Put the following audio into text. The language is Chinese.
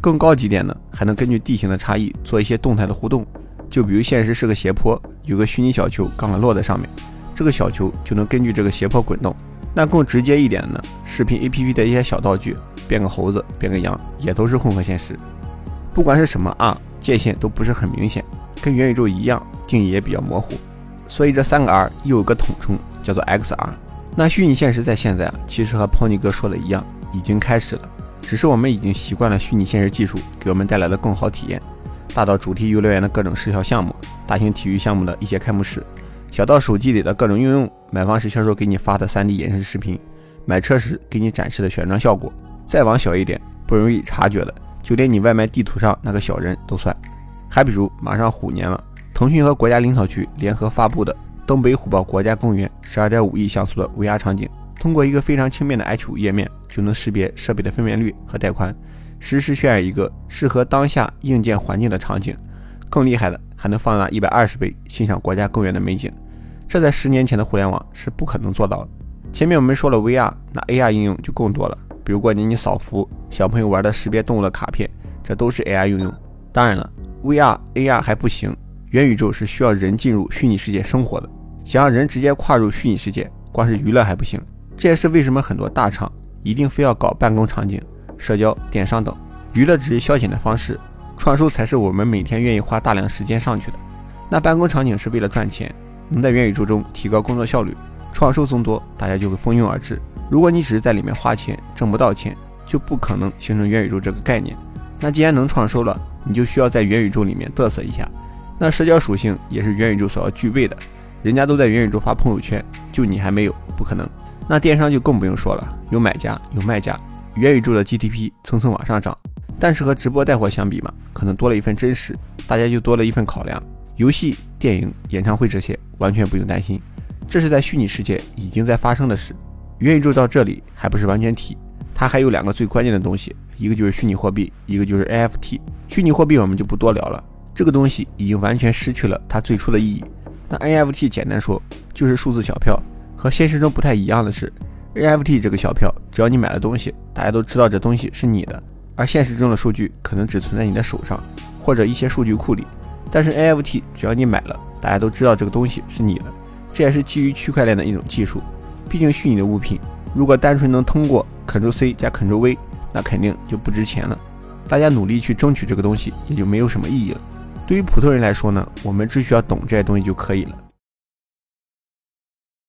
更高级点呢，还能根据地形的差异做一些动态的互动。就比如现实是个斜坡，有个虚拟小球刚好落在上面，这个小球就能根据这个斜坡滚动。那更直接一点呢，视频 APP 的一些小道具，变个猴子，变个羊，也都是混合现实。不管是什么啊，界限都不是很明显，跟元宇宙一样，定义也比较模糊。所以这三个 R 又有个统称，叫做 XR。那虚拟现实在现在啊，其实和 Pony 哥说的一样，已经开始了，只是我们已经习惯了虚拟现实技术给我们带来的更好体验。大到主题游乐园的各种视效项目，大型体育项目的一些开幕式，小到手机里的各种应用，买房时销售给你发的 3D 演示视频，买车时给你展示的选装效果，再往小一点，不容易察觉的，就连你外卖地图上那个小人都算。还比如马上虎年了，腾讯和国家林草局联合发布的东北虎豹国家公园12.5亿像素的 VR 场景，通过一个非常轻便的 H5 页面，就能识别设备的分辨率和带宽。实时渲染一个适合当下硬件环境的场景，更厉害的还能放大一百二十倍欣赏国家公园的美景，这在十年前的互联网是不可能做到的。前面我们说了 VR，那 AR 应用就更多了，比如过年你扫福，小朋友玩的识别动物的卡片，这都是 AR 应用。当然了，VR、AR 还不行，元宇宙是需要人进入虚拟世界生活的，想让人直接跨入虚拟世界，光是娱乐还不行。这也是为什么很多大厂一定非要搞办公场景。社交、电商等娱乐只是消遣的方式，创收才是我们每天愿意花大量时间上去的。那办公场景是为了赚钱，能在元宇宙中提高工作效率，创收增多，大家就会蜂拥而至。如果你只是在里面花钱，挣不到钱，就不可能形成元宇宙这个概念。那既然能创收了，你就需要在元宇宙里面嘚瑟一下。那社交属性也是元宇宙所要具备的，人家都在元宇宙发朋友圈，就你还没有，不可能。那电商就更不用说了，有买家，有卖家。元宇宙的 GDP 蹭蹭往上涨，但是和直播带货相比嘛，可能多了一份真实，大家就多了一份考量。游戏、电影、演唱会这些完全不用担心，这是在虚拟世界已经在发生的事。元宇宙到这里还不是完全体，它还有两个最关键的东西，一个就是虚拟货币，一个就是 NFT。虚拟货币我们就不多聊了，这个东西已经完全失去了它最初的意义。那 NFT 简单说就是数字小票，和现实中不太一样的是。NFT 这个小票，只要你买了东西，大家都知道这东西是你的。而现实中的数据可能只存在你的手上，或者一些数据库里。但是 NFT 只要你买了，大家都知道这个东西是你的。这也是基于区块链的一种技术。毕竟虚拟的物品，如果单纯能通过 Ctrl C 加 Ctrl V，那肯定就不值钱了。大家努力去争取这个东西，也就没有什么意义了。对于普通人来说呢，我们只需要懂这些东西就可以了。